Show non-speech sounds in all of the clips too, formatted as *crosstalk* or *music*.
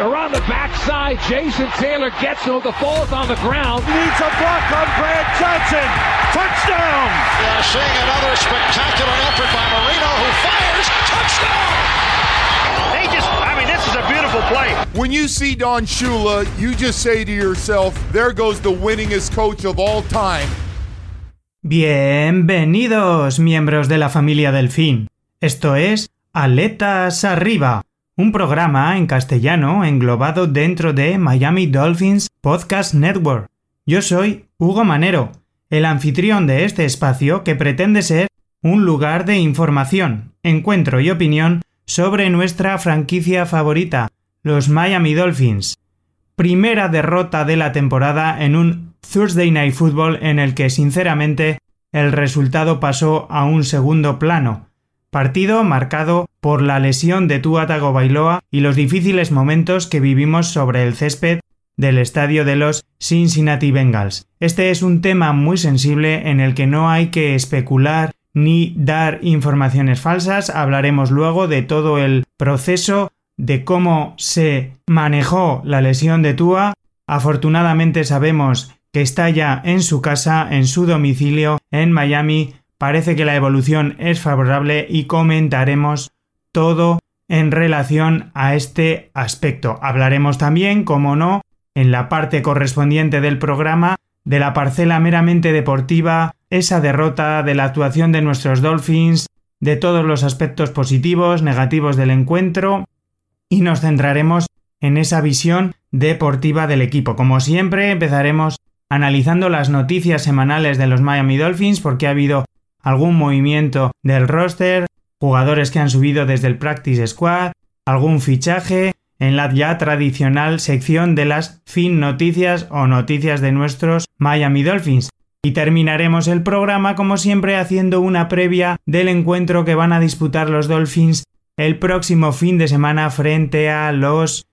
around the backside. Jason Taylor gets him. The ball's on the ground. Needs a block on Brad Johnson. Touchdown! We are seeing another spectacular effort by Marino who fires. Touchdown! They just, I mean, this is a beautiful play. When you see Don Shula, you just say to yourself, there goes the winningest coach of all time. Bienvenidos, miembros de la familia Delfín. Esto es Aletas Arriba, un programa en castellano englobado dentro de Miami Dolphins Podcast Network. Yo soy Hugo Manero, el anfitrión de este espacio que pretende ser un lugar de información, encuentro y opinión sobre nuestra franquicia favorita, los Miami Dolphins. Primera derrota de la temporada en un Thursday Night Football en el que sinceramente el resultado pasó a un segundo plano, partido marcado por la lesión de Tua Tagovailoa y los difíciles momentos que vivimos sobre el césped del estadio de los Cincinnati Bengals. Este es un tema muy sensible en el que no hay que especular ni dar informaciones falsas. Hablaremos luego de todo el proceso de cómo se manejó la lesión de Tua. Afortunadamente sabemos que está ya en su casa, en su domicilio, en Miami, Parece que la evolución es favorable y comentaremos todo en relación a este aspecto. Hablaremos también, como no, en la parte correspondiente del programa de la parcela meramente deportiva, esa derrota de la actuación de nuestros Dolphins, de todos los aspectos positivos, negativos del encuentro y nos centraremos en esa visión deportiva del equipo. Como siempre, empezaremos analizando las noticias semanales de los Miami Dolphins porque ha habido algún movimiento del roster, jugadores que han subido desde el Practice Squad, algún fichaje en la ya tradicional sección de las fin noticias o noticias de nuestros Miami Dolphins. Y terminaremos el programa como siempre haciendo una previa del encuentro que van a disputar los Dolphins el próximo fin de semana frente a los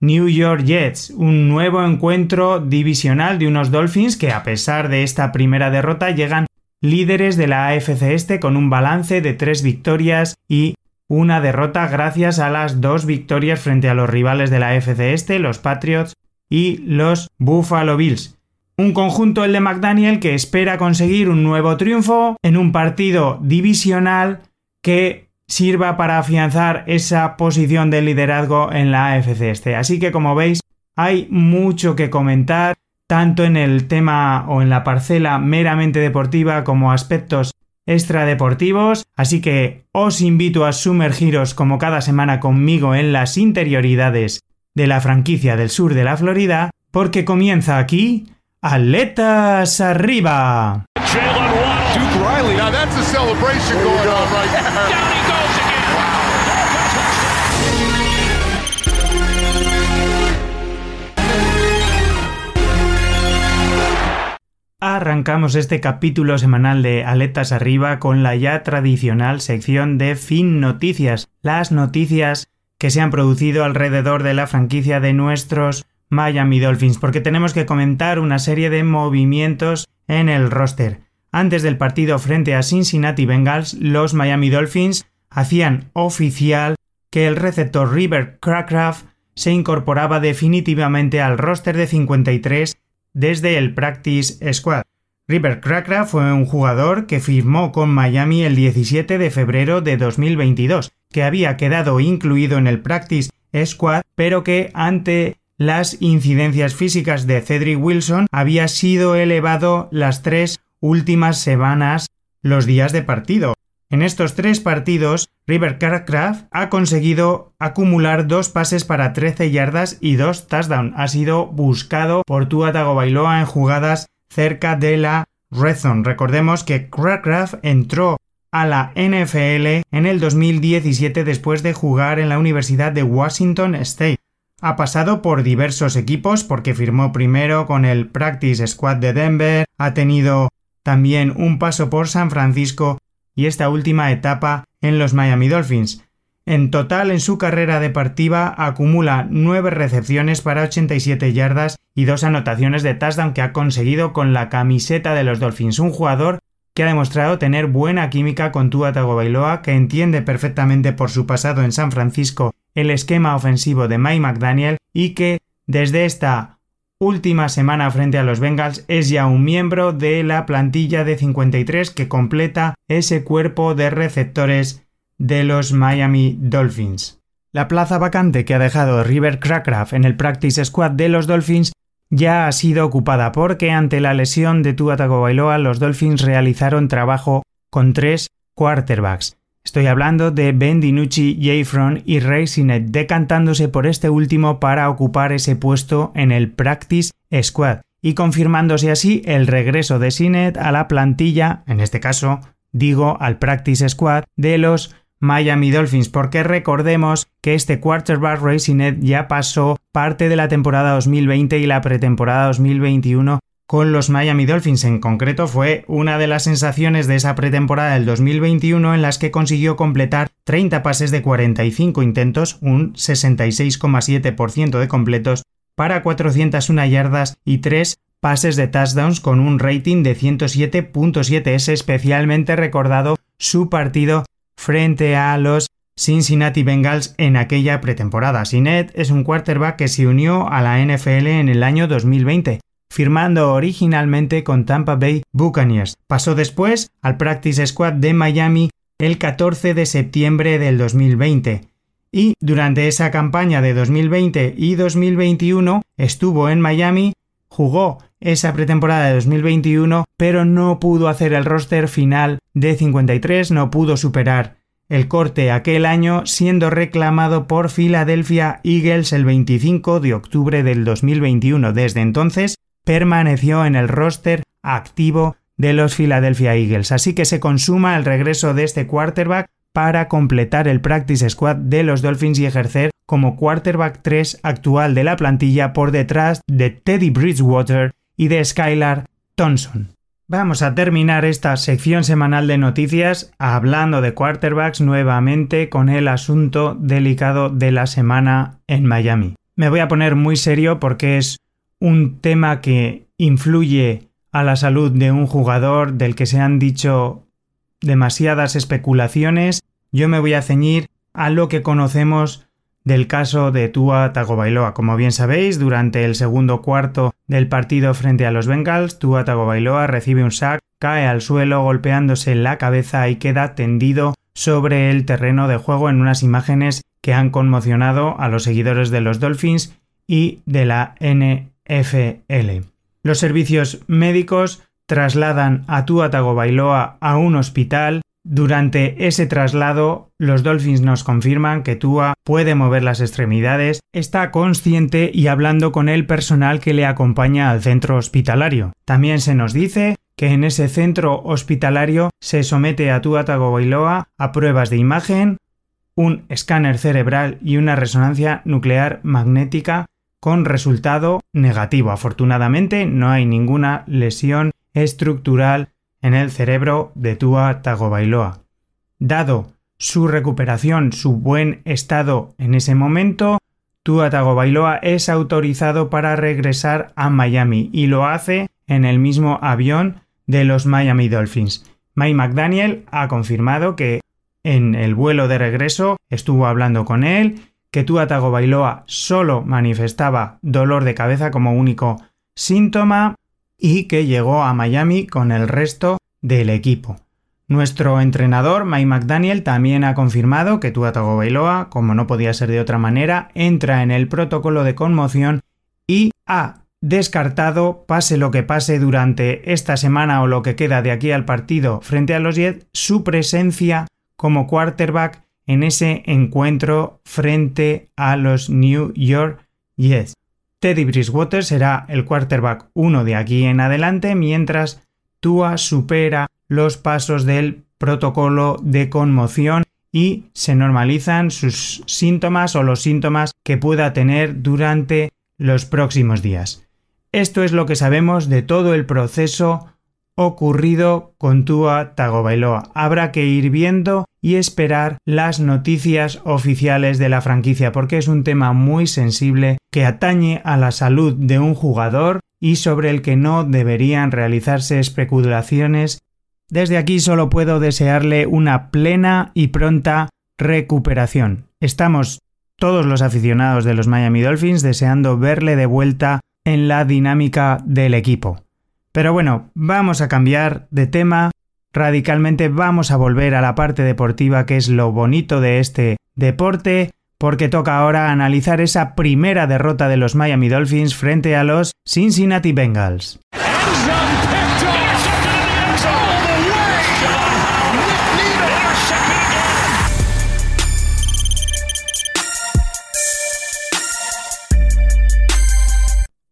New York Jets, un nuevo encuentro divisional de unos Dolphins que a pesar de esta primera derrota llegan líderes de la AFC Este con un balance de tres victorias y una derrota gracias a las dos victorias frente a los rivales de la AFC Este, los Patriots y los Buffalo Bills. Un conjunto el de McDaniel que espera conseguir un nuevo triunfo en un partido divisional que sirva para afianzar esa posición de liderazgo en la AFC Este. Así que como veis, hay mucho que comentar tanto en el tema o en la parcela meramente deportiva como aspectos extradeportivos, así que os invito a sumergiros como cada semana conmigo en las interioridades de la franquicia del sur de la Florida, porque comienza aquí Aletas Arriba. Arrancamos este capítulo semanal de Aletas Arriba con la ya tradicional sección de Fin Noticias, las noticias que se han producido alrededor de la franquicia de nuestros Miami Dolphins, porque tenemos que comentar una serie de movimientos en el roster. Antes del partido frente a Cincinnati Bengals, los Miami Dolphins hacían oficial que el receptor River Crackraft se incorporaba definitivamente al roster de 53 desde el Practice Squad. River Cracra fue un jugador que firmó con Miami el 17 de febrero de 2022, que había quedado incluido en el Practice Squad, pero que ante las incidencias físicas de Cedric Wilson había sido elevado las tres últimas semanas los días de partido. En estos tres partidos, River Cracraft ha conseguido acumular dos pases para 13 yardas y dos touchdowns. Ha sido buscado por Tua Tagovailoa en jugadas cerca de la red zone. Recordemos que Crackraft entró a la NFL en el 2017 después de jugar en la Universidad de Washington State. Ha pasado por diversos equipos porque firmó primero con el Practice Squad de Denver, ha tenido también un paso por San Francisco y esta última etapa en los Miami Dolphins. En total, en su carrera deportiva acumula 9 recepciones para 87 yardas y dos anotaciones de touchdown que ha conseguido con la camiseta de los Dolphins. Un jugador que ha demostrado tener buena química con Tua Tagovailoa, que entiende perfectamente por su pasado en San Francisco el esquema ofensivo de Mike McDaniel y que desde esta última semana frente a los Bengals es ya un miembro de la plantilla de 53 que completa ese cuerpo de receptores de los Miami Dolphins. La plaza vacante que ha dejado River Crackraft en el practice squad de los Dolphins ya ha sido ocupada porque ante la lesión de Tua Tagovailoa los Dolphins realizaron trabajo con tres quarterbacks. Estoy hablando de Ben DiNucci, Jayfron y Ray Sinet decantándose por este último para ocupar ese puesto en el Practice Squad y confirmándose así el regreso de Sinet a la plantilla, en este caso digo al Practice Squad de los Miami Dolphins, porque recordemos que este quarterback Ray Sinet ya pasó parte de la temporada 2020 y la pretemporada 2021 con los Miami Dolphins. En concreto fue una de las sensaciones de esa pretemporada del 2021 en las que consiguió completar 30 pases de 45 intentos, un 66,7% de completos, para 401 yardas y 3 pases de touchdowns con un rating de 107.7. Es especialmente recordado su partido frente a los Cincinnati Bengals en aquella pretemporada. Sinet es un quarterback que se unió a la NFL en el año 2020 firmando originalmente con Tampa Bay Buccaneers. Pasó después al Practice Squad de Miami el 14 de septiembre del 2020 y durante esa campaña de 2020 y 2021 estuvo en Miami, jugó esa pretemporada de 2021, pero no pudo hacer el roster final de 53, no pudo superar el corte aquel año, siendo reclamado por Philadelphia Eagles el 25 de octubre del 2021. Desde entonces permaneció en el roster activo de los Philadelphia Eagles. Así que se consuma el regreso de este quarterback para completar el practice squad de los Dolphins y ejercer como quarterback 3 actual de la plantilla por detrás de Teddy Bridgewater y de Skylar Thompson. Vamos a terminar esta sección semanal de noticias hablando de quarterbacks nuevamente con el asunto delicado de la semana en Miami. Me voy a poner muy serio porque es un tema que influye a la salud de un jugador del que se han dicho demasiadas especulaciones, yo me voy a ceñir a lo que conocemos del caso de Tua Tagovailoa. Como bien sabéis, durante el segundo cuarto del partido frente a los Bengals, Tua Tagovailoa recibe un sack, cae al suelo golpeándose la cabeza y queda tendido sobre el terreno de juego en unas imágenes que han conmocionado a los seguidores de los Dolphins y de la N FL. Los servicios médicos trasladan a Tua Tagovailoa a un hospital. Durante ese traslado, los Dolphins nos confirman que Tua puede mover las extremidades, está consciente y hablando con el personal que le acompaña al centro hospitalario. También se nos dice que en ese centro hospitalario se somete a Tua Tagovailoa a pruebas de imagen, un escáner cerebral y una resonancia nuclear magnética con resultado negativo. Afortunadamente no hay ninguna lesión estructural en el cerebro de Tua Tagovailoa. Dado su recuperación, su buen estado en ese momento, Tua Tagovailoa es autorizado para regresar a Miami y lo hace en el mismo avión de los Miami Dolphins. Mike McDaniel ha confirmado que en el vuelo de regreso estuvo hablando con él que Tua Tagovailoa solo manifestaba dolor de cabeza como único síntoma y que llegó a Miami con el resto del equipo. Nuestro entrenador Mike McDaniel también ha confirmado que Tua Tagovailoa, como no podía ser de otra manera, entra en el protocolo de conmoción y ha descartado, pase lo que pase durante esta semana o lo que queda de aquí al partido frente a los Jets, su presencia como quarterback en ese encuentro frente a los New York Jets. Teddy Bridgewater será el quarterback 1 de aquí en adelante, mientras Tua supera los pasos del protocolo de conmoción y se normalizan sus síntomas o los síntomas que pueda tener durante los próximos días. Esto es lo que sabemos de todo el proceso ocurrido con Tua Tagovailoa. Habrá que ir viendo y esperar las noticias oficiales de la franquicia porque es un tema muy sensible que atañe a la salud de un jugador y sobre el que no deberían realizarse especulaciones Desde aquí solo puedo desearle una plena y pronta recuperación. Estamos todos los aficionados de los Miami Dolphins deseando verle de vuelta en la dinámica del equipo. Pero bueno, vamos a cambiar de tema radicalmente, vamos a volver a la parte deportiva que es lo bonito de este deporte, porque toca ahora analizar esa primera derrota de los Miami Dolphins frente a los Cincinnati Bengals.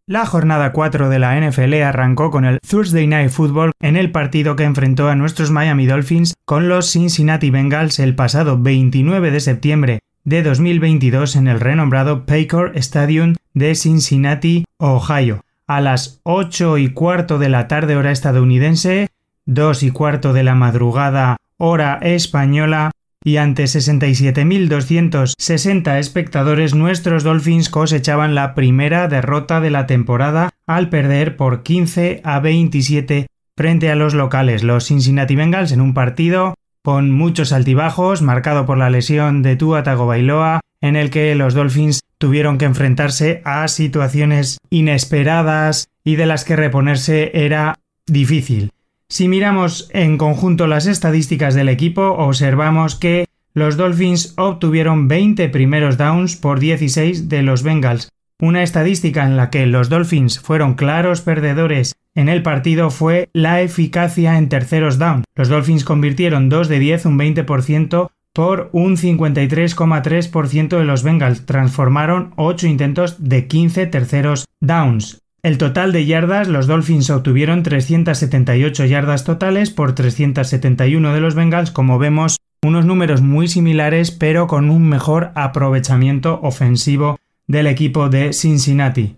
La jornada 4 de la NFL arrancó con el Thursday Night Football en el partido que enfrentó a nuestros Miami Dolphins con los Cincinnati Bengals el pasado 29 de septiembre de 2022 en el renombrado Paycor Stadium de Cincinnati, Ohio. A las 8 y cuarto de la tarde hora estadounidense, 2 y cuarto de la madrugada hora española, y ante 67.260 espectadores nuestros Dolphins cosechaban la primera derrota de la temporada al perder por 15 a 27 frente a los locales, los Cincinnati Bengals, en un partido con muchos altibajos, marcado por la lesión de Tua Tagovailoa, en el que los Dolphins tuvieron que enfrentarse a situaciones inesperadas y de las que reponerse era difícil. Si miramos en conjunto las estadísticas del equipo, observamos que los Dolphins obtuvieron 20 primeros downs por 16 de los Bengals. Una estadística en la que los Dolphins fueron claros perdedores en el partido fue la eficacia en terceros down. Los Dolphins convirtieron 2 de 10, un 20%, por un 53,3% de los Bengals. Transformaron 8 intentos de 15 terceros downs. El total de yardas, los Dolphins obtuvieron 378 yardas totales por 371 de los Bengals, como vemos, unos números muy similares pero con un mejor aprovechamiento ofensivo del equipo de Cincinnati.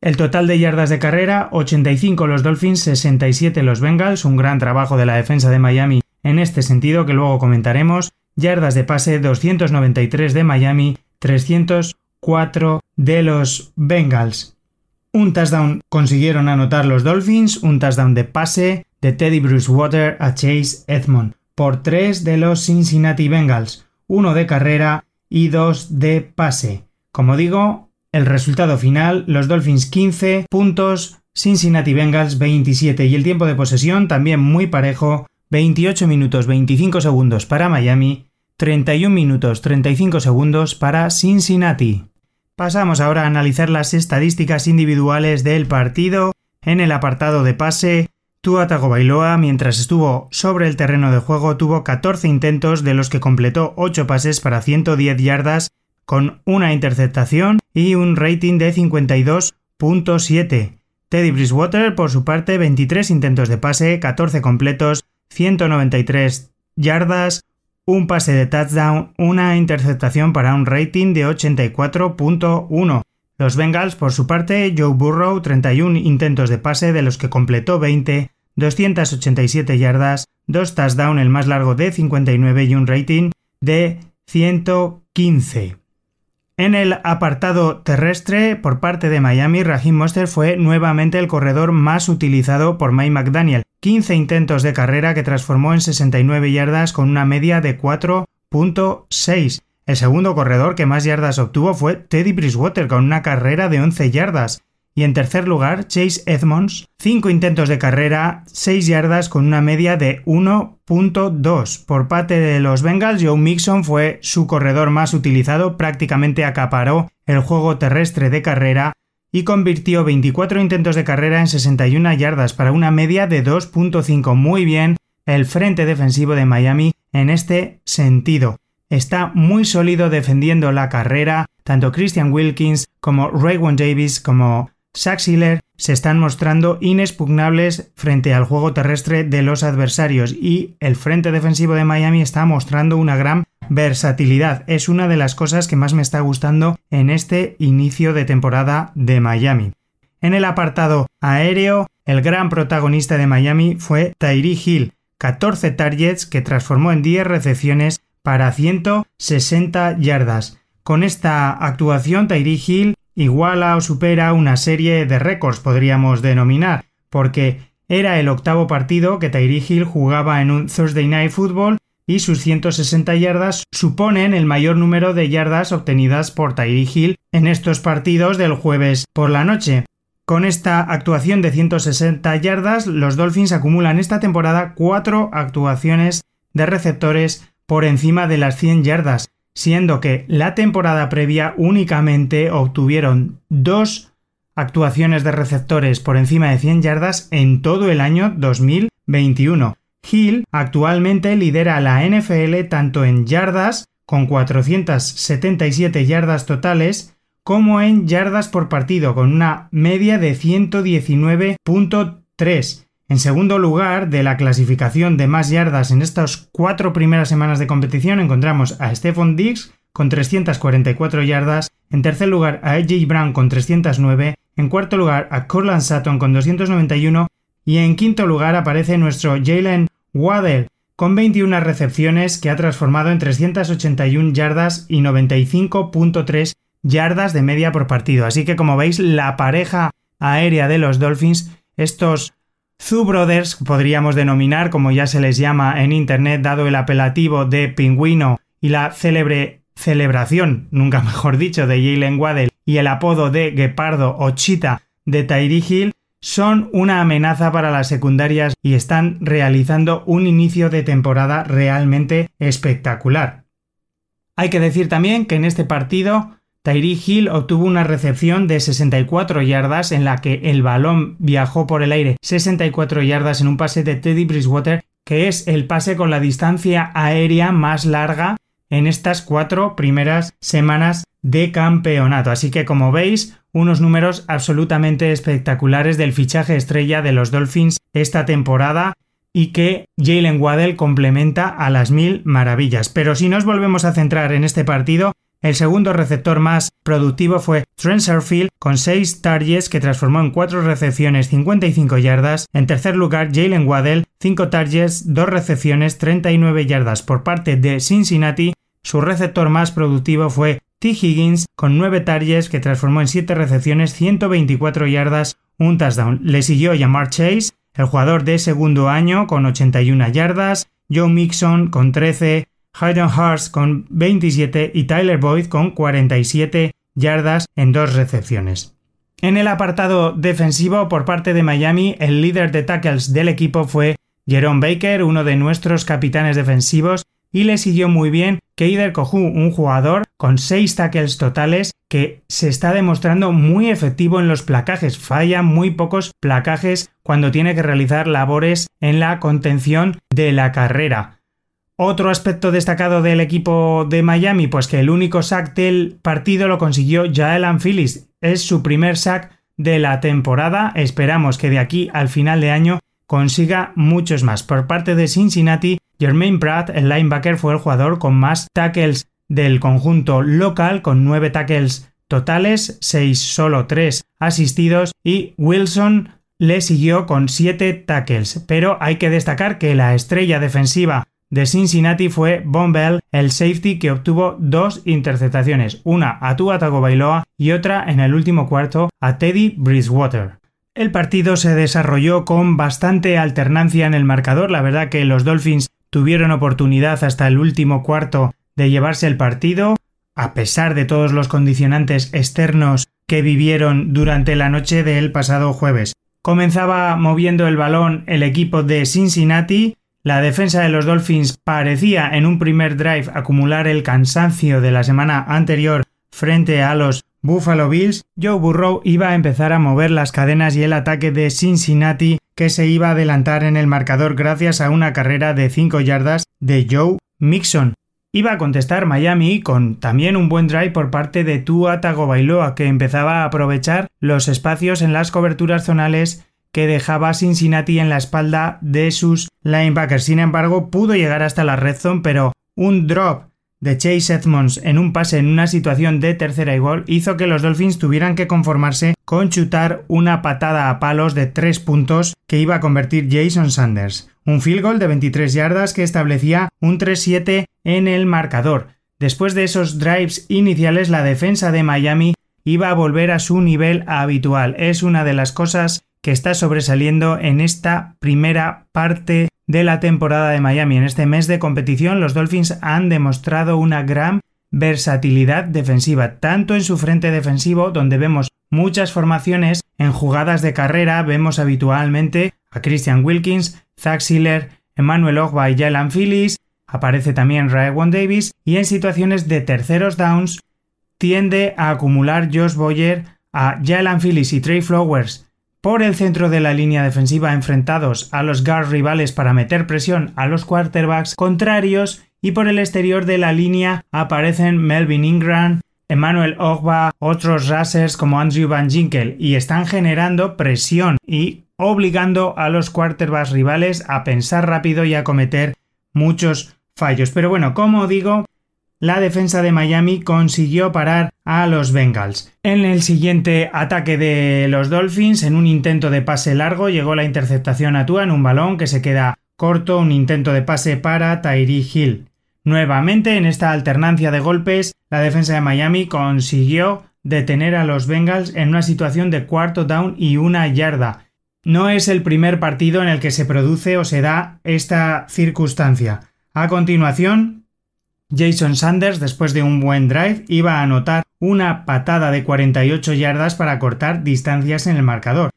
El total de yardas de carrera, 85 los Dolphins, 67 los Bengals, un gran trabajo de la defensa de Miami en este sentido que luego comentaremos. Yardas de pase, 293 de Miami, 304 de los Bengals. Un touchdown consiguieron anotar los Dolphins, un touchdown de pase de Teddy Water a Chase Edmond por tres de los Cincinnati Bengals, uno de carrera y dos de pase. Como digo, el resultado final, los Dolphins 15 puntos, Cincinnati Bengals 27 y el tiempo de posesión también muy parejo, 28 minutos 25 segundos para Miami, 31 minutos 35 segundos para Cincinnati. Pasamos ahora a analizar las estadísticas individuales del partido. En el apartado de pase, Tua Tagovailoa, mientras estuvo sobre el terreno de juego, tuvo 14 intentos, de los que completó 8 pases para 110 yardas, con una interceptación y un rating de 52.7. Teddy Bridgewater, por su parte, 23 intentos de pase, 14 completos, 193 yardas, un pase de touchdown, una interceptación para un rating de 84.1. Los Bengals, por su parte, Joe Burrow, 31 intentos de pase, de los que completó 20, 287 yardas, dos touchdowns, el más largo de 59 y un rating de 115. En el apartado terrestre, por parte de Miami, Raheem Monster fue nuevamente el corredor más utilizado por Mike McDaniel. 15 intentos de carrera que transformó en 69 yardas con una media de 4.6. El segundo corredor que más yardas obtuvo fue Teddy Bridgewater con una carrera de 11 yardas. Y en tercer lugar, Chase Edmonds, 5 intentos de carrera, 6 yardas con una media de 1.2. Por parte de los Bengals, Joe Mixon fue su corredor más utilizado, prácticamente acaparó el juego terrestre de carrera y convirtió 24 intentos de carrera en 61 yardas para una media de 2.5. Muy bien el frente defensivo de Miami en este sentido. Está muy sólido defendiendo la carrera, tanto Christian Wilkins como Raywon Davis como Saxiller se están mostrando inexpugnables frente al juego terrestre de los adversarios y el frente defensivo de Miami está mostrando una gran versatilidad. Es una de las cosas que más me está gustando en este inicio de temporada de Miami. En el apartado aéreo, el gran protagonista de Miami fue Tyree Hill, 14 targets que transformó en 10 recepciones para 160 yardas. Con esta actuación, Tyree Hill iguala o supera una serie de récords, podríamos denominar, porque Era el octavo partido que Tyree Hill jugaba en un Thursday Night Football y sus 160 yardas suponen el mayor número de yardas obtenidas por Tyree Hill en estos partidos del jueves por la noche. Con esta actuación de 160 yardas, los Dolphins acumulan esta temporada cuatro actuaciones de receptores por encima de las 100 yardas, siendo que la temporada previa únicamente obtuvieron dos actuaciones de receptores por encima de 100 yardas en todo el año 2021. Hill actualmente lidera la NFL tanto en yardas, con 477 yardas totales, como en yardas por partido, con una media de 119.3. En segundo lugar, de la clasificación de más yardas en estas cuatro primeras semanas de competición, encontramos a Stephon Diggs con 344 yardas, en tercer lugar a AJ Brown con 309, en cuarto lugar a Corland Sutton con 291 y en quinto lugar aparece nuestro Jalen Waddell con 21 recepciones que ha transformado en 381 yardas y 95.3 yardas de media por partido. Así que como veis, la pareja aérea de los Dolphins, estos Zoo Brothers, podríamos denominar, como ya se les llama en Internet, dado el apelativo de pingüino y la célebre celebración, nunca *laughs* mejor dicho, de Jalen Waddell y el apodo de Guepardo o Chita de Tyree Hill, son una amenaza para las secundarias y están realizando un inicio de temporada realmente espectacular. Hay que decir también que en este partido Tyree Hill obtuvo una recepción de 64 yardas en la que el balón viajó por el aire 64 yardas en un pase de Teddy Bridgewater, que es el pase con la distancia aérea más larga en estas cuatro primeras semanas de campeonato. Así que como veis, unos números absolutamente espectaculares del fichaje estrella de los Dolphins esta temporada y que Jalen Waddell complementa a las mil maravillas. Pero si nos volvemos a centrar en este partido, el segundo receptor más productivo fue Trent Sherfield con 6 targets que transformó en 4 recepciones 55 yardas. En tercer lugar, Jalen Waddell, 5 targets, 2 recepciones 39 yardas. Por parte de Cincinnati, su receptor más productivo fue T. Higgins con 9 targets que transformó en 7 recepciones 124 yardas, un touchdown. Le siguió Jamar Chase, el jugador de segundo año con 81 yardas, Joe Mixon con 13, Hayden Hurst con 27 y Tyler Boyd con 47 yardas en dos recepciones. En el apartado defensivo por parte de Miami, el líder de tackles del equipo fue Jerome Baker, uno de nuestros capitanes defensivos, y le siguió muy bien Keider Kohu, un jugador con 6 tackles totales que se está demostrando muy efectivo en los placajes. Falla muy pocos placajes cuando tiene que realizar labores en la contención de la carrera. Otro aspecto destacado del equipo de Miami, pues que el único sack del partido lo consiguió Jaelan Phillips. Es su primer sack de la temporada. Esperamos que de aquí al final de año consiga muchos más. Por parte de Cincinnati, Jermaine Pratt, el linebacker, fue el jugador con más tackles del conjunto local, con nueve tackles totales, seis solo tres asistidos, y Wilson le siguió con siete tackles. Pero hay que destacar que la estrella defensiva de Cincinnati fue Von Bell, el safety que obtuvo dos interceptaciones, una a Tua Tagovailoa y otra en el último cuarto a Teddy Bridgewater. El partido se desarrolló con bastante alternancia en el marcador, la verdad que los Dolphins tuvieron oportunidad hasta el último cuarto de llevarse el partido, a pesar de todos los condicionantes externos que vivieron durante la noche del pasado jueves. Comenzaba moviendo el balón el equipo de Cincinnati, la defensa de los Dolphins parecía en un primer drive acumular el cansancio de la semana anterior frente a los Buffalo Bills, Joe Burrow iba a empezar a mover las cadenas y el ataque de Cincinnati que se iba a adelantar en el marcador gracias a una carrera de 5 yardas de Joe Mixon. Iba a contestar Miami con también un buen drive por parte de Tua Tagovailoa que empezaba a aprovechar los espacios en las coberturas zonales que dejaba Cincinnati en la espalda de sus linebackers. Sin embargo, pudo llegar hasta la red zone, pero un drop de Chase Edmonds en un pase en una situación de tercera y gol hizo que los Dolphins tuvieran que conformarse con chutar una patada a palos de tres puntos que iba a convertir Jason Sanders. Un field goal de 23 yardas que establecía un 3-7 en el marcador. Después de esos drives iniciales, la defensa de Miami iba a volver a su nivel habitual. Es una de las cosas que está sobresaliendo en esta primera parte de la temporada de Miami. En este mes de competición los Dolphins han demostrado una gran versatilidad defensiva, tanto en su frente defensivo, donde vemos muchas formaciones, en jugadas de carrera. Vemos habitualmente a Christian Wilkins, Zach Siller, Emmanuel Ogba y Jalen Phillips, aparece también Raekwon Davis, y en situaciones de terceros downs tiende a acumular Josh Boyer a Jalen Phillips y Trey Flowers por el centro de la línea defensiva enfrentados a los guard rivales para meter presión a los quarterbacks contrarios y por el exterior de la línea aparecen Melvin Ingram, Emmanuel Ogba, otros racers como Andrew Van Ginkel y están generando presión y obligando a los quarterbacks rivales a pensar rápido y a cometer muchos fallos. Pero bueno, como digo, la defensa de Miami consiguió parar a los Bengals. En el siguiente ataque de los Dolphins, en un intento de pase largo, llegó la interceptación a Tua en un balón que se queda corto, un intento de pase para Tyree Hill. Nuevamente, en esta alternancia de golpes, la defensa de Miami consiguió detener a los Bengals en una situación de cuarto down y una yarda. No es el primer partido en el que se produce o se da esta circunstancia. A continuación, Jason Sanders, después de un buen drive, iba a anotar una patada de 48 yardas para cortar distancias en el marcador.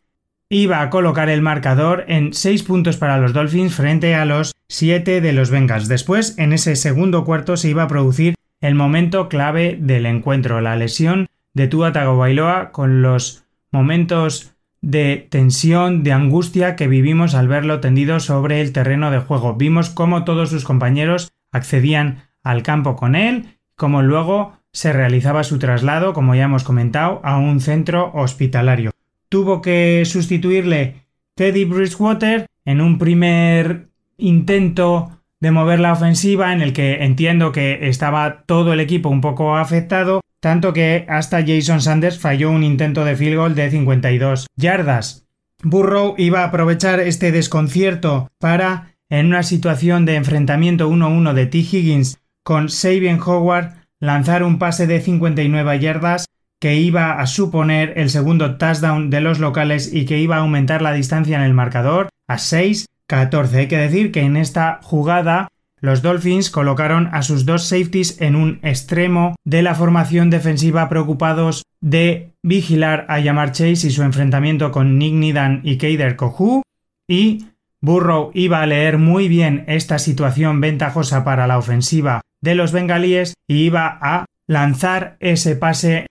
Iba a colocar el marcador en 6 puntos para los Dolphins frente a los 7 de los Bengals. Después, en ese segundo cuarto, se iba a producir el momento clave del encuentro, la lesión de Tua Tagovailoa con los momentos de tensión, de angustia que vivimos al verlo tendido sobre el terreno de juego. Vimos cómo todos sus compañeros accedían al campo con él, como luego se realizaba su traslado, como ya hemos comentado, a un centro hospitalario. Tuvo que sustituirle Teddy Bridgewater en un primer intento de mover la ofensiva en el que entiendo que estaba todo el equipo un poco afectado, tanto que hasta Jason Sanders falló un intento de field goal de 52 yardas. Burrow iba a aprovechar este desconcierto para, en una situación de enfrentamiento 1-1 de T. Higgins con Sabian Howard lanzar un pase de 59 yardas que iba a suponer el segundo touchdown de los locales y que iba a aumentar la distancia en el marcador a 6-14. Hay que decir que en esta jugada los Dolphins colocaron a sus dos safeties en un extremo de la formación defensiva preocupados de vigilar a Yamar Chase y su enfrentamiento con Nick Nidan y Kader Kohu y Burrow iba a leer muy bien esta situación ventajosa para la ofensiva de los bengalíes y iba a lanzar ese pase.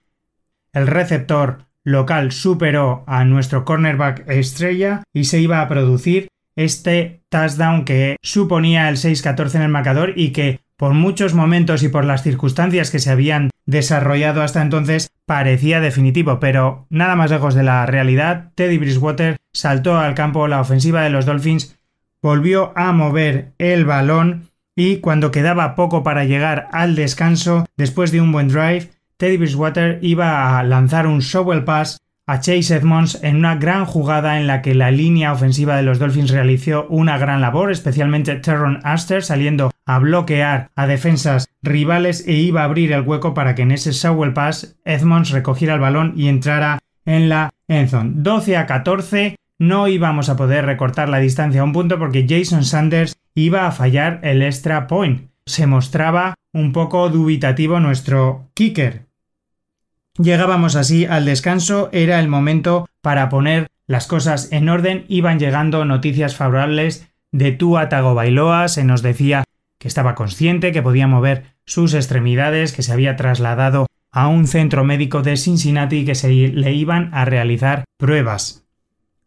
El receptor local superó a nuestro cornerback estrella y se iba a producir este touchdown que suponía el 6-14 en el marcador y que por muchos momentos y por las circunstancias que se habían desarrollado hasta entonces parecía definitivo, pero nada más lejos de la realidad, Teddy Bridgewater saltó al campo la ofensiva de los Dolphins, volvió a mover el balón y cuando quedaba poco para llegar al descanso, después de un buen drive, Teddy Bridgewater iba a lanzar un shovel pass a Chase Edmonds en una gran jugada en la que la línea ofensiva de los Dolphins realizó una gran labor, especialmente Terron Aster saliendo a bloquear a defensas rivales e iba a abrir el hueco para que en ese shovel pass Edmonds recogiera el balón y entrara en la endzone. 12 a 14 no íbamos a poder recortar la distancia a un punto porque Jason Sanders iba a fallar el extra point. Se mostraba un poco dubitativo nuestro kicker. Llegábamos así al descanso, era el momento para poner las cosas en orden, iban llegando noticias favorables de Tua Tagovailoa, se nos decía que estaba consciente, que podía mover sus extremidades, que se había trasladado a un centro médico de Cincinnati y que se le iban a realizar pruebas.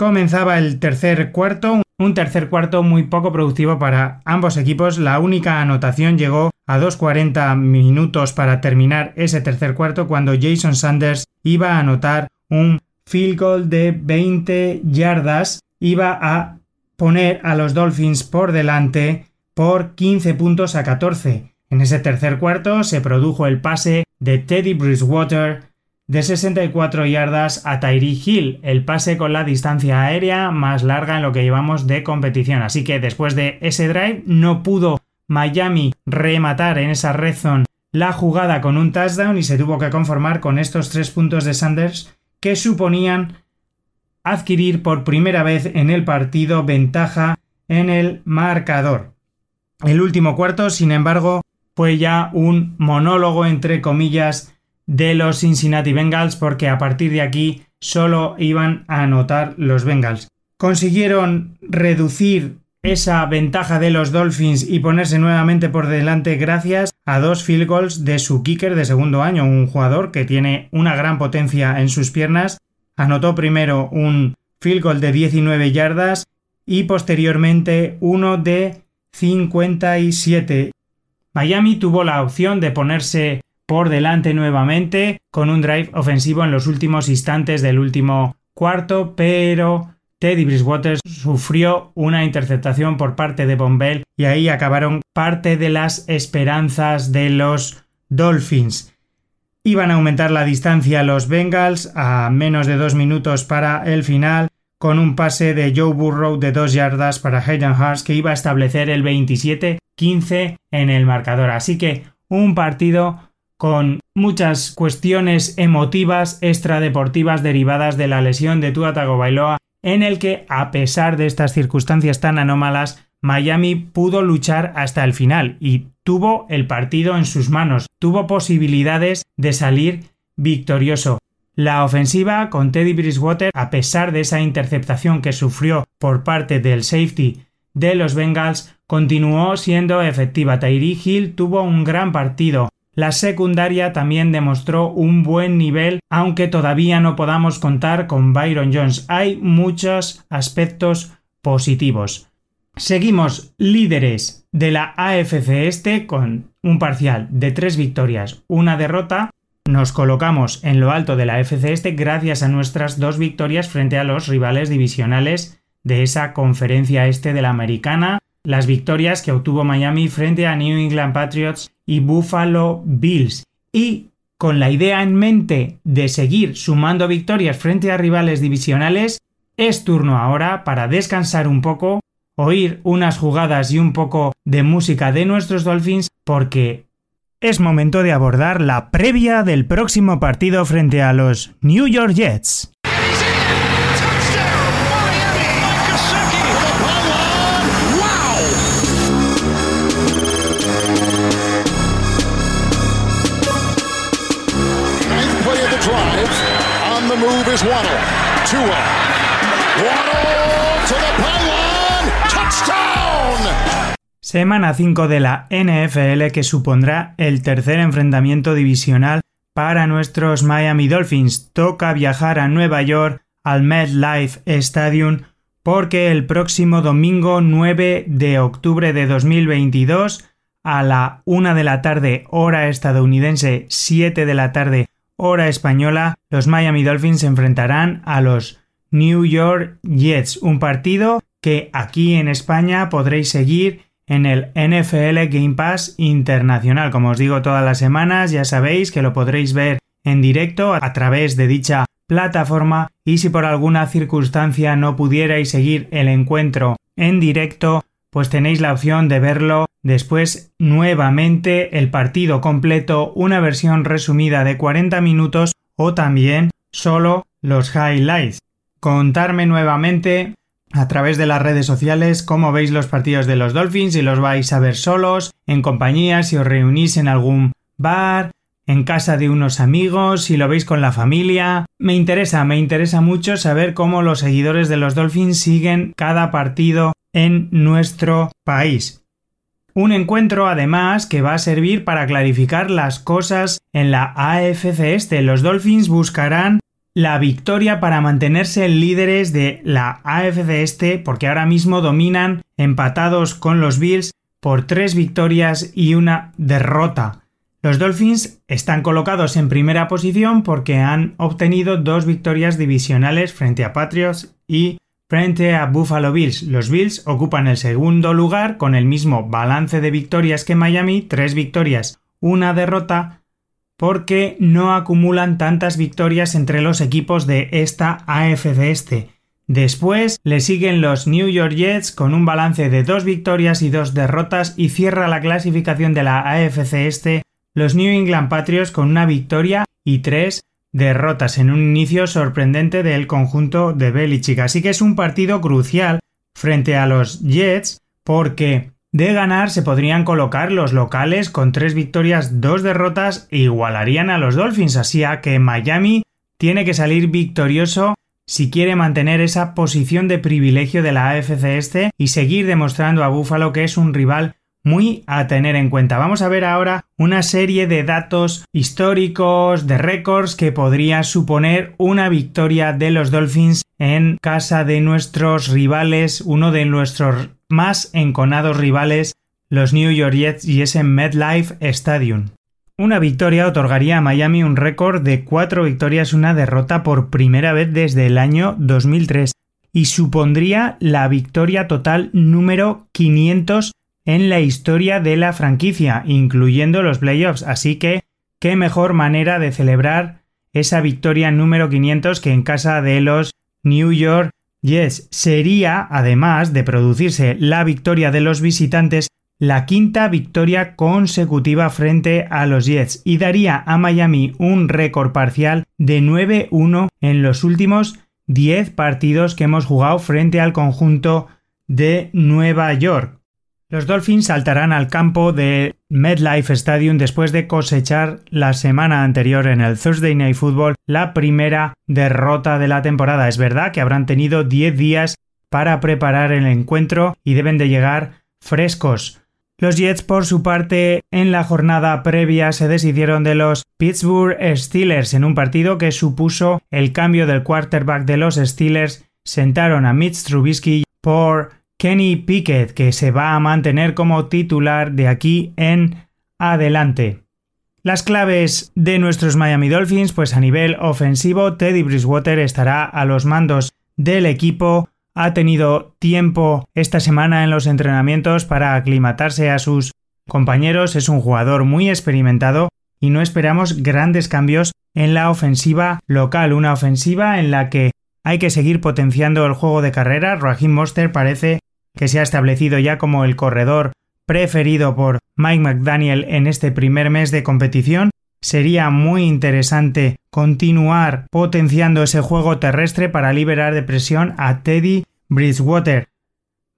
Comenzaba el tercer cuarto, un tercer cuarto muy poco productivo para ambos equipos. La única anotación llegó a 2.40 minutos para terminar ese tercer cuarto cuando Jason Sanders iba a anotar un field goal de 20 yardas. Iba a poner a los Dolphins por delante por 15 puntos a 14. En ese tercer cuarto se produjo el pase de Teddy Bridgewater de 64 yardas a Tyree Hill, el pase con la distancia aérea más larga en lo que llevamos de competición. Así que después de ese drive no pudo Miami rematar en esa red zone la jugada con un touchdown y se tuvo que conformar con estos tres puntos de Sanders que suponían adquirir por primera vez en el partido ventaja en el marcador. El último cuarto, sin embargo, fue ya un monólogo entre comillas de los Cincinnati Bengals porque a partir de aquí solo iban a anotar los Bengals. Consiguieron reducir esa ventaja de los Dolphins y ponerse nuevamente por delante gracias a dos field goals de su kicker de segundo año, un jugador que tiene una gran potencia en sus piernas. Anotó primero un field goal de 19 yardas y posteriormente uno de 57. Miami tuvo la opción de ponerse por delante nuevamente con un drive ofensivo en los últimos instantes del último cuarto, pero Teddy Bridgewater sufrió una interceptación por parte de Bombell y ahí acabaron parte de las esperanzas de los Dolphins. Iban a aumentar la distancia los Bengals a menos de dos minutos para el final con un pase de Joe Burrow de dos yardas para Hayden Hurst que iba a establecer el 27-15 en el marcador. Así que un partido con muchas cuestiones emotivas extradeportivas derivadas de la lesión de Tua Tagovailoa, en el que, a pesar de estas circunstancias tan anómalas, Miami pudo luchar hasta el final y tuvo el partido en sus manos, tuvo posibilidades de salir victorioso. La ofensiva con Teddy Bridgewater, a pesar de esa interceptación que sufrió por parte del safety de los Bengals, continuó siendo efectiva. Tyree Hill tuvo un gran partido, la secundaria también demostró un buen nivel, aunque todavía no podamos contar con Byron Jones. Hay muchos aspectos positivos. Seguimos líderes de la AFC Este con un parcial de tres victorias, una derrota. Nos colocamos en lo alto de la AFC Este gracias a nuestras dos victorias frente a los rivales divisionales de esa conferencia este de la americana, las victorias que obtuvo Miami frente a New England Patriots y Buffalo Bills. Y con la idea en mente de seguir sumando victorias frente a rivales divisionales, es turno ahora para descansar un poco, oír unas jugadas y un poco de música de nuestros Dolphins, porque es momento de abordar la previa del próximo partido frente a los New York Jets. Semana 5 de la NFL que supondrá el tercer enfrentamiento divisional para nuestros Miami Dolphins. Toca viajar a Nueva York al MetLife Stadium porque el próximo domingo 9 de octubre de 2022 a la 1 de la tarde hora estadounidense 7 de la tarde hora española, los Miami Dolphins se enfrentarán a los New York Jets, un partido que aquí en España podréis seguir en el NFL Game Pass Internacional. Como os digo todas las semanas, ya sabéis que lo podréis ver en directo a través de dicha plataforma y si por alguna circunstancia no pudierais seguir el encuentro en directo, pues tenéis la opción de verlo después nuevamente el partido completo, una versión resumida de 40 minutos o también solo los highlights. Contarme nuevamente a través de las redes sociales cómo veis los partidos de los Dolphins, si los vais a ver solos, en compañía, si os reunís en algún bar, en casa de unos amigos, si lo veis con la familia. Me interesa, me interesa mucho saber cómo los seguidores de los Dolphins siguen cada partido en nuestro país. Un encuentro además que va a servir para clarificar las cosas en la AFC este. Los Dolphins buscarán la victoria para mantenerse líderes de la AFC este porque ahora mismo dominan empatados con los Bills por tres victorias y una derrota. Los Dolphins están colocados en primera posición porque han obtenido dos victorias divisionales frente a Patriots y Frente a Buffalo Bills, los Bills ocupan el segundo lugar con el mismo balance de victorias que Miami, tres victorias, una derrota, porque no acumulan tantas victorias entre los equipos de esta AFC este. Después le siguen los New York Jets con un balance de dos victorias y dos derrotas y cierra la clasificación de la AFC este los New England Patriots con una victoria y tres derrotas en un inicio sorprendente del conjunto de Belichick. Así que es un partido crucial frente a los Jets porque de ganar se podrían colocar los locales con tres victorias, dos derrotas e igualarían a los Dolphins. Así que Miami tiene que salir victorioso si quiere mantener esa posición de privilegio de la AFC este y seguir demostrando a Buffalo que es un rival muy a tener en cuenta. Vamos a ver ahora una serie de datos históricos, de récords que podría suponer una victoria de los Dolphins en casa de nuestros rivales, uno de nuestros más enconados rivales, los New York Jets y ese MetLife Stadium. Una victoria otorgaría a Miami un récord de cuatro victorias una derrota por primera vez desde el año 2003 y supondría la victoria total número 500 en la historia de la franquicia, incluyendo los playoffs. Así que, qué mejor manera de celebrar esa victoria número 500 que en casa de los New York Jets. Sería, además de producirse la victoria de los visitantes, la quinta victoria consecutiva frente a los Jets y daría a Miami un récord parcial de 9-1 en los últimos 10 partidos que hemos jugado frente al conjunto de Nueva York. Los Dolphins saltarán al campo de MetLife Stadium después de cosechar la semana anterior en el Thursday Night Football la primera derrota de la temporada. Es verdad que habrán tenido 10 días para preparar el encuentro y deben de llegar frescos. Los Jets, por su parte, en la jornada previa se deshicieron de los Pittsburgh Steelers en un partido que supuso el cambio del quarterback de los Steelers. Sentaron a Mitch Trubisky por Kenny Pickett, que se va a mantener como titular de aquí en adelante. Las claves de nuestros Miami Dolphins, pues a nivel ofensivo, Teddy Bridgewater estará a los mandos del equipo, ha tenido tiempo esta semana en los entrenamientos para aclimatarse a sus compañeros, es un jugador muy experimentado y no esperamos grandes cambios en la ofensiva local, una ofensiva en la que hay que seguir potenciando el juego de carrera. Raheem Monster parece que se ha establecido ya como el corredor preferido por Mike McDaniel en este primer mes de competición, sería muy interesante continuar potenciando ese juego terrestre para liberar de presión a Teddy Bridgewater.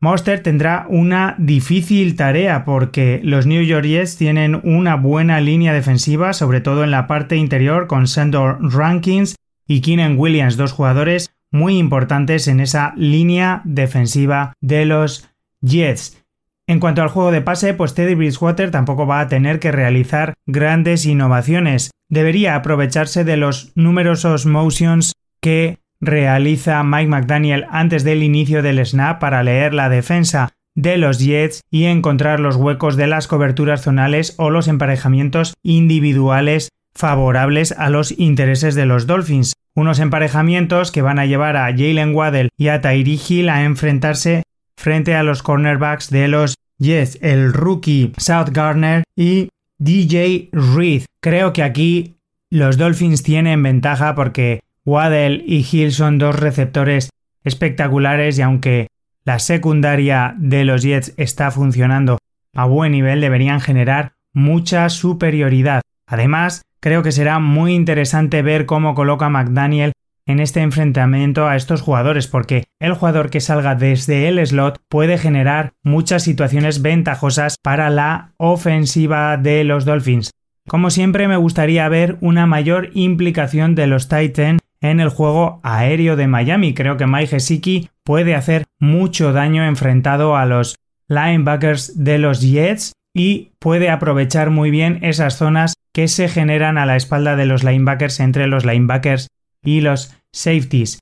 Monster tendrá una difícil tarea porque los New York Jets tienen una buena línea defensiva, sobre todo en la parte interior con Sandor Rankins y Keenan Williams, dos jugadores muy importantes en esa línea defensiva de los Jets. En cuanto al juego de pase, pues Teddy Bridgewater tampoco va a tener que realizar grandes innovaciones. Debería aprovecharse de los numerosos motions que realiza Mike McDaniel antes del inicio del snap para leer la defensa de los Jets y encontrar los huecos de las coberturas zonales o los emparejamientos individuales favorables a los intereses de los Dolphins. Unos emparejamientos que van a llevar a Jalen Waddell y a Tyree Hill a enfrentarse frente a los cornerbacks de los Jets, el rookie South Garner y DJ Reed. Creo que aquí los Dolphins tienen ventaja porque Waddell y Hill son dos receptores espectaculares y aunque la secundaria de los Jets está funcionando a buen nivel, deberían generar mucha superioridad. Además, Creo que será muy interesante ver cómo coloca McDaniel en este enfrentamiento a estos jugadores, porque el jugador que salga desde el slot puede generar muchas situaciones ventajosas para la ofensiva de los Dolphins. Como siempre, me gustaría ver una mayor implicación de los Titans en el juego aéreo de Miami. Creo que Mike Gesicki puede hacer mucho daño enfrentado a los linebackers de los Jets y puede aprovechar muy bien esas zonas que se generan a la espalda de los linebackers entre los linebackers y los safeties.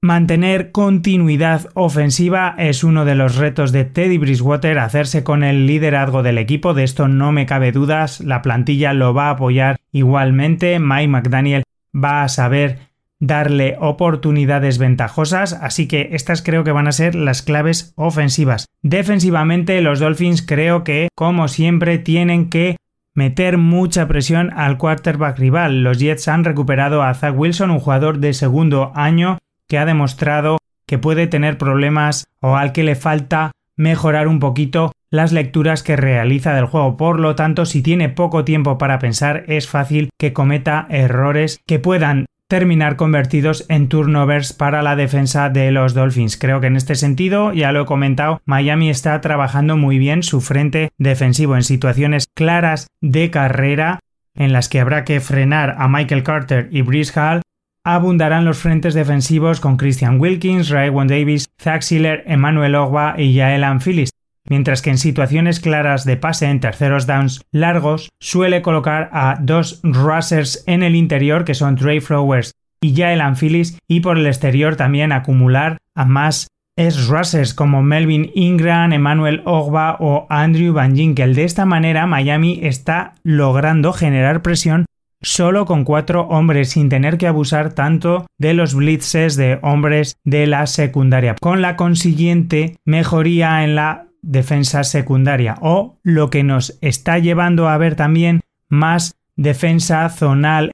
Mantener continuidad ofensiva es uno de los retos de Teddy Bridgewater, hacerse con el liderazgo del equipo, de esto no me cabe dudas, la plantilla lo va a apoyar igualmente, Mike McDaniel va a saber darle oportunidades ventajosas, así que estas creo que van a ser las claves ofensivas. Defensivamente los Dolphins creo que, como siempre, tienen que meter mucha presión al quarterback rival. Los Jets han recuperado a Zach Wilson, un jugador de segundo año que ha demostrado que puede tener problemas o al que le falta mejorar un poquito las lecturas que realiza del juego. Por lo tanto, si tiene poco tiempo para pensar, es fácil que cometa errores que puedan terminar convertidos en turnovers para la defensa de los Dolphins. Creo que en este sentido, ya lo he comentado, Miami está trabajando muy bien su frente defensivo en situaciones claras de carrera en las que habrá que frenar a Michael Carter y Brice Hall. Abundarán los frentes defensivos con Christian Wilkins, Raekwon Davis, Zach Siller, Emmanuel Ogba y Jaelan Phillips mientras que en situaciones claras de pase en terceros downs largos suele colocar a dos rushers en el interior que son Trey Flowers y Jael Phillips y por el exterior también acumular a más es rushers como Melvin Ingram, Emmanuel Ogba o Andrew Van Ginkel. De esta manera Miami está logrando generar presión solo con cuatro hombres sin tener que abusar tanto de los blitzes de hombres de la secundaria, con la consiguiente mejoría en la defensa secundaria o lo que nos está llevando a ver también más defensa zonal.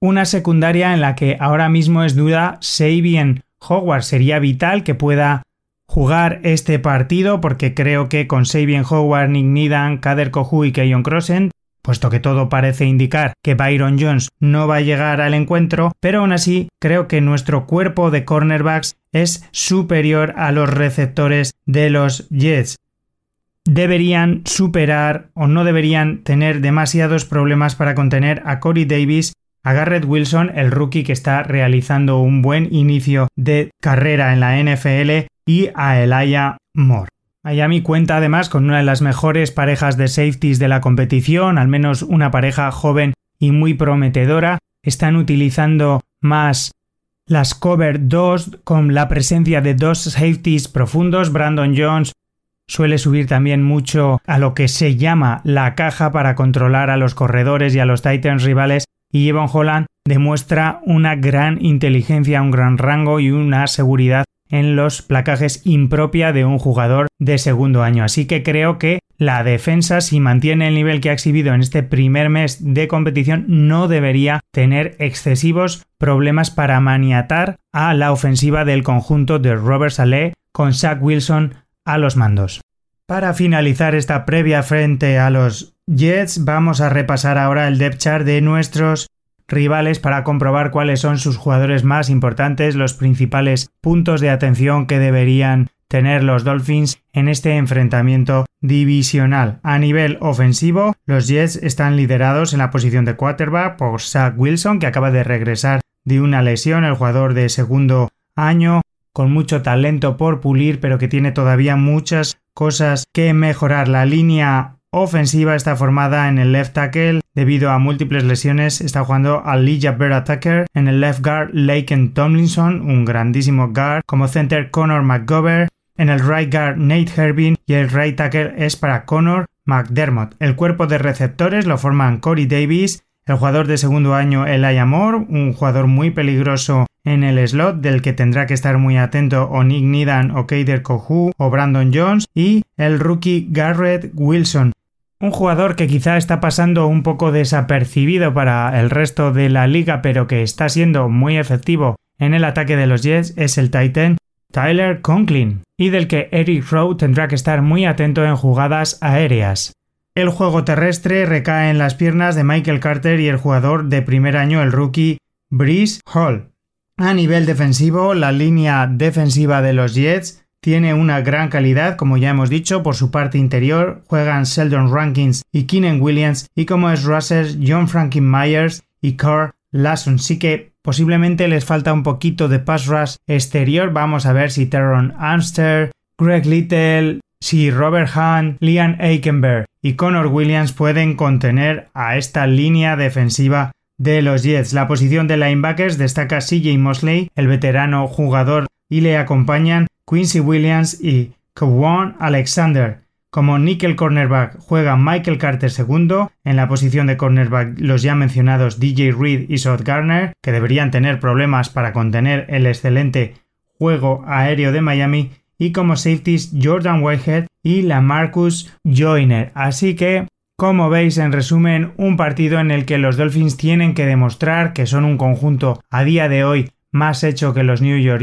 Una secundaria en la que ahora mismo es duda Sabian Howard. Sería vital que pueda jugar este partido porque creo que con Sabian Howard, Nick Nidan, Kader Kohu y Keyon Crossen puesto que todo parece indicar que Byron Jones no va a llegar al encuentro, pero aún así creo que nuestro cuerpo de cornerbacks es superior a los receptores de los Jets. Deberían superar o no deberían tener demasiados problemas para contener a Corey Davis, a Garrett Wilson, el rookie que está realizando un buen inicio de carrera en la NFL, y a Elijah Moore. Miami cuenta además con una de las mejores parejas de safeties de la competición, al menos una pareja joven y muy prometedora. Están utilizando más las cover 2 con la presencia de dos safeties profundos. Brandon Jones suele subir también mucho a lo que se llama la caja para controlar a los corredores y a los Titans rivales. Y Evan Holland demuestra una gran inteligencia, un gran rango y una seguridad en los placajes impropia de un jugador de segundo año. Así que creo que la defensa, si mantiene el nivel que ha exhibido en este primer mes de competición, no debería tener excesivos problemas para maniatar a la ofensiva del conjunto de Robert Saleh con Zach Wilson a los mandos. Para finalizar esta previa frente a los Jets, vamos a repasar ahora el depth chart de nuestros rivales para comprobar cuáles son sus jugadores más importantes, los principales puntos de atención que deberían tener los Dolphins en este enfrentamiento divisional. A nivel ofensivo, los Jets están liderados en la posición de quarterback por Zach Wilson, que acaba de regresar de una lesión, el jugador de segundo año, con mucho talento por pulir, pero que tiene todavía muchas cosas que mejorar. La línea ofensiva está formada en el left tackle debido a múltiples lesiones. Está jugando a Elijah Bear Attacker en el left guard Laken Tomlinson, un grandísimo guard, como center Connor McGovern, en el right guard Nate Herbin y el right tackle es para Connor McDermott. El cuerpo de receptores lo forman Corey Davis, el jugador de segundo año Elijah Moore, un jugador muy peligroso en el slot del que tendrá que estar muy atento o Nick Nidan o Kader Kohu o Brandon Jones y el rookie Garrett Wilson. Un jugador que quizá está pasando un poco desapercibido para el resto de la liga, pero que está siendo muy efectivo en el ataque de los Jets es el Titan Tyler Conklin, y del que Eric Rowe tendrá que estar muy atento en jugadas aéreas. El juego terrestre recae en las piernas de Michael Carter y el jugador de primer año, el rookie Breeze Hall. A nivel defensivo, la línea defensiva de los Jets tiene una gran calidad, como ya hemos dicho, por su parte interior juegan Sheldon Rankins y Keenan Williams y como es Russell, John Franklin Myers y Carl Lasson. Sí que posiblemente les falta un poquito de pass rush exterior. Vamos a ver si Teron Amster, Greg Little, si Robert Hunt, Liam Aikenberg y Connor Williams pueden contener a esta línea defensiva de los Jets. La posición de linebackers destaca CJ Mosley, el veterano jugador, y le acompañan Quincy Williams y Kwan Alexander. Como nickel cornerback juega Michael Carter II, en la posición de cornerback los ya mencionados DJ Reed y South Garner, que deberían tener problemas para contener el excelente juego aéreo de Miami, y como safeties Jordan Whitehead y la Marcus Joyner. Así que, como veis en resumen, un partido en el que los Dolphins tienen que demostrar que son un conjunto a día de hoy más hecho que los New York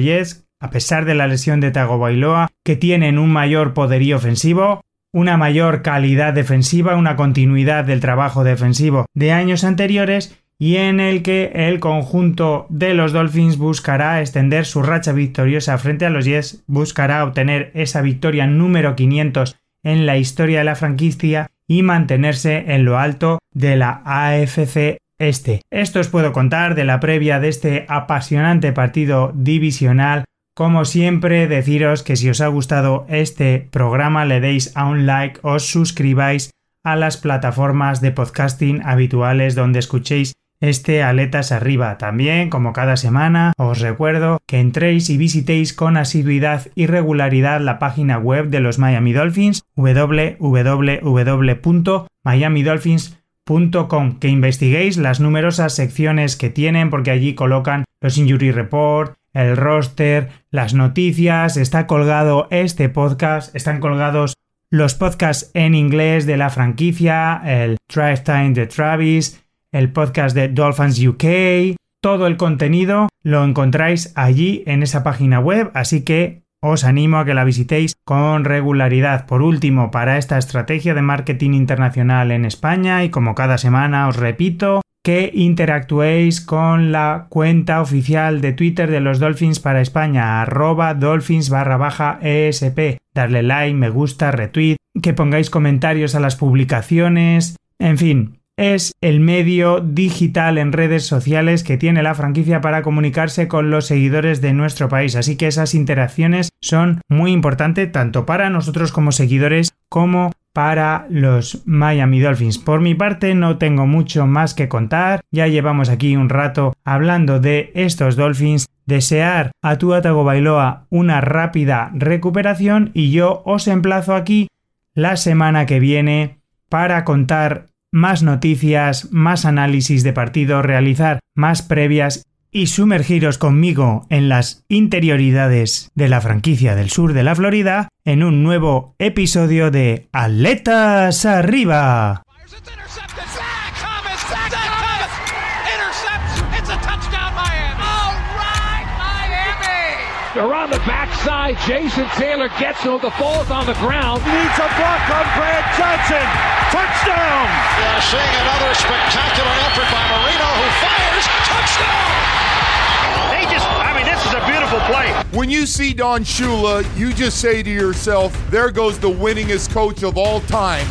a pesar de la lesión de Tagovailoa, que tienen un mayor poderío ofensivo, una mayor calidad defensiva, una continuidad del trabajo defensivo de años anteriores y en el que el conjunto de los Dolphins buscará extender su racha victoriosa frente a los Jets, buscará obtener esa victoria número 500 en la historia de la franquicia y mantenerse en lo alto de la AFC este. Esto os puedo contar de la previa de este apasionante partido divisional. Como siempre, deciros que si os ha gustado este programa le deis a un like, os suscribáis a las plataformas de podcasting habituales donde escuchéis este Aletas Arriba. También, como cada semana, os recuerdo que entréis y visitéis con asiduidad y regularidad la página web de los Miami Dolphins www.miamidolphins.com que investiguéis las numerosas secciones que tienen porque allí colocan los injury report, el roster, las noticias, está colgado este podcast, están colgados los podcasts en inglés de la franquicia, el Drive Time de Travis, el podcast de Dolphins UK, todo el contenido lo encontráis allí en esa página web, así que os animo a que la visitéis con regularidad. Por último, para esta estrategia de marketing internacional en España y como cada semana os repito, que interactuéis con la cuenta oficial de Twitter de los Dolphins para España, arroba dolphins barra baja ESP. Darle like, me gusta, retweet, que pongáis comentarios a las publicaciones, en fin, es el medio digital en redes sociales que tiene la franquicia para comunicarse con los seguidores de nuestro país. Así que esas interacciones son muy importantes tanto para nosotros como seguidores como para los Miami Dolphins. Por mi parte no tengo mucho más que contar, ya llevamos aquí un rato hablando de estos Dolphins, desear a Tua Bailoa una rápida recuperación y yo os emplazo aquí la semana que viene para contar más noticias, más análisis de partido, realizar más previas y sumergiros conmigo en las interioridades de la franquicia del sur de la Florida en un nuevo episodio de Atletas Arriba. Around the backside, Jason Taylor gets him. The ball's on the ground. Needs a block on Brad Johnson. Touchdown! Yeah, seeing another spectacular effort by Marino who fires. Touchdown! Beautiful play. When you see Don Shula, you just say to yourself, there goes the winningest coach of all time.